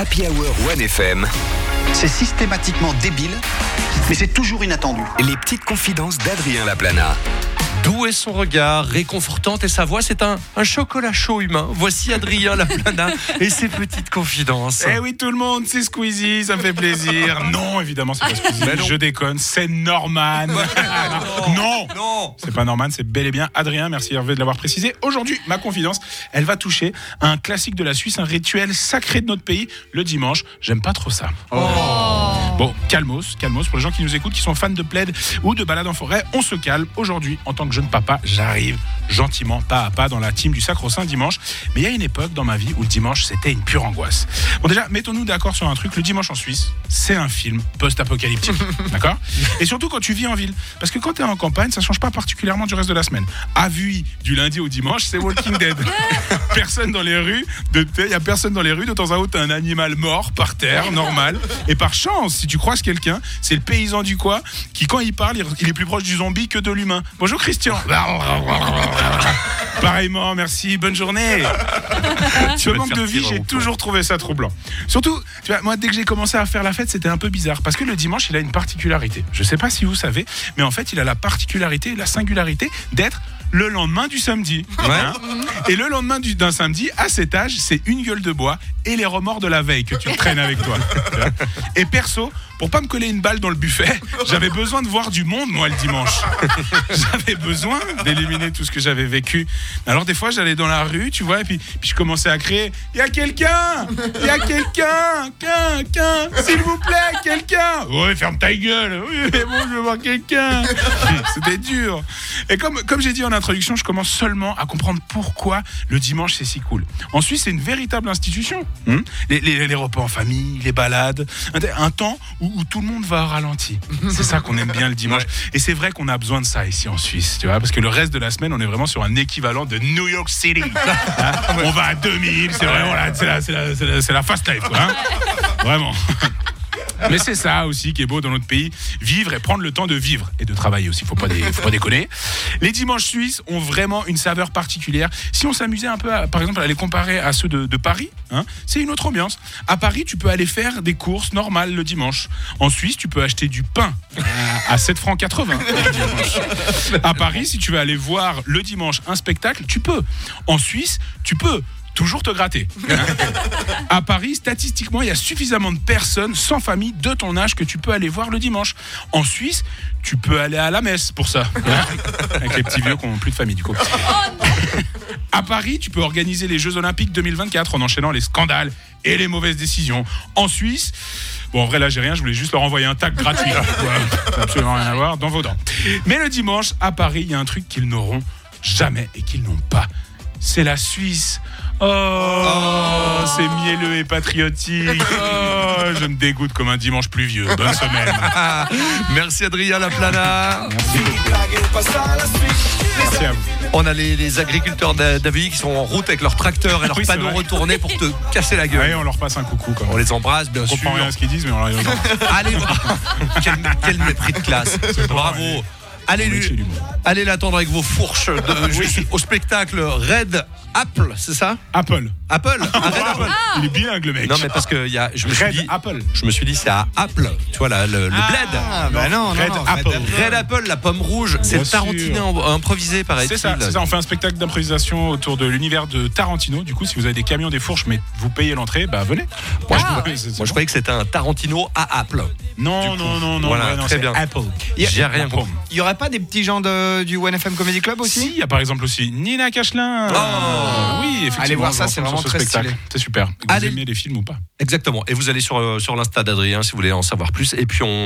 Happy Hour 1FM. C'est systématiquement débile, mais c'est toujours inattendu. Les petites confidences d'Adrien Laplana. Doux est son regard, réconfortante et sa voix, c'est un, un chocolat chaud humain. Voici Adrien Laplana et ses petites confidences. Eh oui, tout le monde, c'est Squeezie, ça me fait plaisir. Non, évidemment, c'est pas Squeezie. Mais. Je déconne, c'est Norman. non, Non c'est pas Norman, c'est bel et bien Adrien. Merci Hervé de l'avoir précisé. Aujourd'hui, ma confidence, elle va toucher un classique de la Suisse, un rituel sacré de notre pays, le dimanche. J'aime pas trop ça. Bon, calmos, calmos. Pour les gens qui nous écoutent, qui sont fans de plaid ou de balade en forêt, on se calme. Aujourd'hui, en tant que jeune papa, j'arrive gentiment, pas à pas, dans la team du Sacro-Saint dimanche. Mais il y a une époque dans ma vie où le dimanche, c'était une pure angoisse. Bon, déjà, mettons-nous d'accord sur un truc. Le dimanche en Suisse, c'est un film post-apocalyptique. D'accord? Et surtout quand tu vis en ville. Parce que quand tu es en campagne, ça change pas particulièrement du reste de la semaine. À vue, du lundi au dimanche, c'est Walking Dead. personne dans les rues. Il y a personne dans les rues. De temps en temps, t'as un animal mort par terre, normal. Et par chance, si tu croises quelqu'un, c'est le paysan du coin qui, quand il parle, il- il est plus proche du zombie que de l'humain. Bonjour Christian. Pareillement, merci. Bonne journée. Ce manque de vie, j'ai toujours trouvé ça troublant. Surtout, tu vois, moi, dès que j'ai commencé à faire la fête, c'était un peu bizarre. Parce que le dimanche, il a une particularité. Je sais pas si vous savez, mais en fait, il a la particularité, la singularité d'être le lendemain du samedi. Hein et le lendemain du- d'un samedi, à cet âge, c'est une gueule de bois et les remords de la veille que tu traînes avec toi. Et perso, pour pas me coller une balle dans le buffet, j'avais besoin de voir du monde, moi, le dimanche. J'avais besoin d'éliminer tout ce que j'avais vécu. Alors des fois, j'allais dans la rue, tu vois, et puis, puis je commençais à crier « Il y a quelqu'un Il y a quelqu'un Qu'un, qu'un S'il vous plaît, quelqu'un !» Ouais, ferme ta gueule Oui, mais bon, je veux voir quelqu'un C'était dur. Et comme, comme j'ai dit en introduction, je commence seulement à comprendre pourquoi le dimanche, c'est si cool. En Suisse, c'est une véritable institution. Hum les, les- les repas en famille, les balades, un, un temps où, où tout le monde va au ralenti. C'est ça qu'on aime bien le dimanche. Et c'est vrai qu'on a besoin de ça ici en Suisse, tu vois, parce que le reste de la semaine, on est vraiment sur un équivalent de New York City. Hein on va à 2000, c'est vraiment la, c'est la, la- fast life, quoi. hein. vraiment. Mais c'est ça aussi qui est beau dans notre pays, vivre et prendre le temps de vivre et de travailler aussi, faut pas, dé- faut pas déconner. Les dimanches suisses ont vraiment une saveur particulière. Si on s'amusait un peu, à, par exemple, à les comparer à ceux de, Paris, hein, c'est une autre ambiance. À Paris, tu peux aller faire des courses normales le dimanche. En Suisse, tu peux acheter du pain à, à 7 francs 80 le dimanche. À Paris, si tu veux aller voir le dimanche un spectacle, tu peux. En Suisse, tu peux. Toujours te gratter. À Paris, statistiquement, il y a suffisamment de personnes sans famille de ton âge que tu peux aller voir le dimanche. En Suisse, tu peux aller à la messe pour ça. Avec les petits vieux qui n'ont plus de famille, du coup. À Paris, tu peux organiser les Jeux Olympiques 2024 en enchaînant les scandales et les mauvaises décisions. En Suisse, bon, en vrai, là, j'ai rien, je voulais juste leur envoyer un tag gratuit. Absolument rien à voir, dans vos dents. Mais le dimanche, à Paris, il y a un truc qu'ils n'auront jamais et qu'ils n'ont pas. C'est la Suisse. Oh, c'est mielleux et patriotique. Oh, je me dégoûte comme un dimanche pluvieux. Bonne semaine. Merci Adrien Laplana. Merci à vous. On a les, les agriculteurs d'A- d'Avigny qui sont en route avec leurs tracteurs et leurs Oui, panneaux retournés pour te casser la gueule. Allez, on leur passe un coucou. Quand On les embrasse, bien On sûr. comprend rien à ce qu'ils disent, mais on leur dit Allez, quel, quel mépris de classe. Bravo. Allez, lui, allez l'attendre avec vos fourches de- juste au spectacle Red Apple, c'est ça? Apple. Apple Ah, Red Apple. Il est bilingue, le mec. Non, mais parce que y a, je me suis Red dit, Apple. je me suis dit, c'est à Apple, tu vois, là, le, le bled. bah non, non, Red non, Apple. Red Apple, la pomme rouge, c'est Tarantino sûr. im- improvisé, paraît-il. C'est ça, c'est ça, on fait un spectacle d'improvisation autour de l'univers de Tarantino. Du coup, si vous avez des camions, des fourches, mais vous payez l'entrée, bah venez. Moi, je, moi, bon. croyais que c'était un Tarantino à Apple. Non, non, non, non, voilà, non, très c'est bien. Apple. J'ai rien compris. Il y aurait pas des petits gens de, du OneFM Comedy Club aussi Si, il y a par exemple aussi Nina Cachelin. Oh. oui, effectivement. Allez voir ça, c'est vraiment ce très spectacle. stylé. C'est super. Vous Allez. aimez les films ou pas? Exactement. Et vous allez sur, euh, sur l'Insta d'Adrien si vous voulez en savoir plus. Et puis on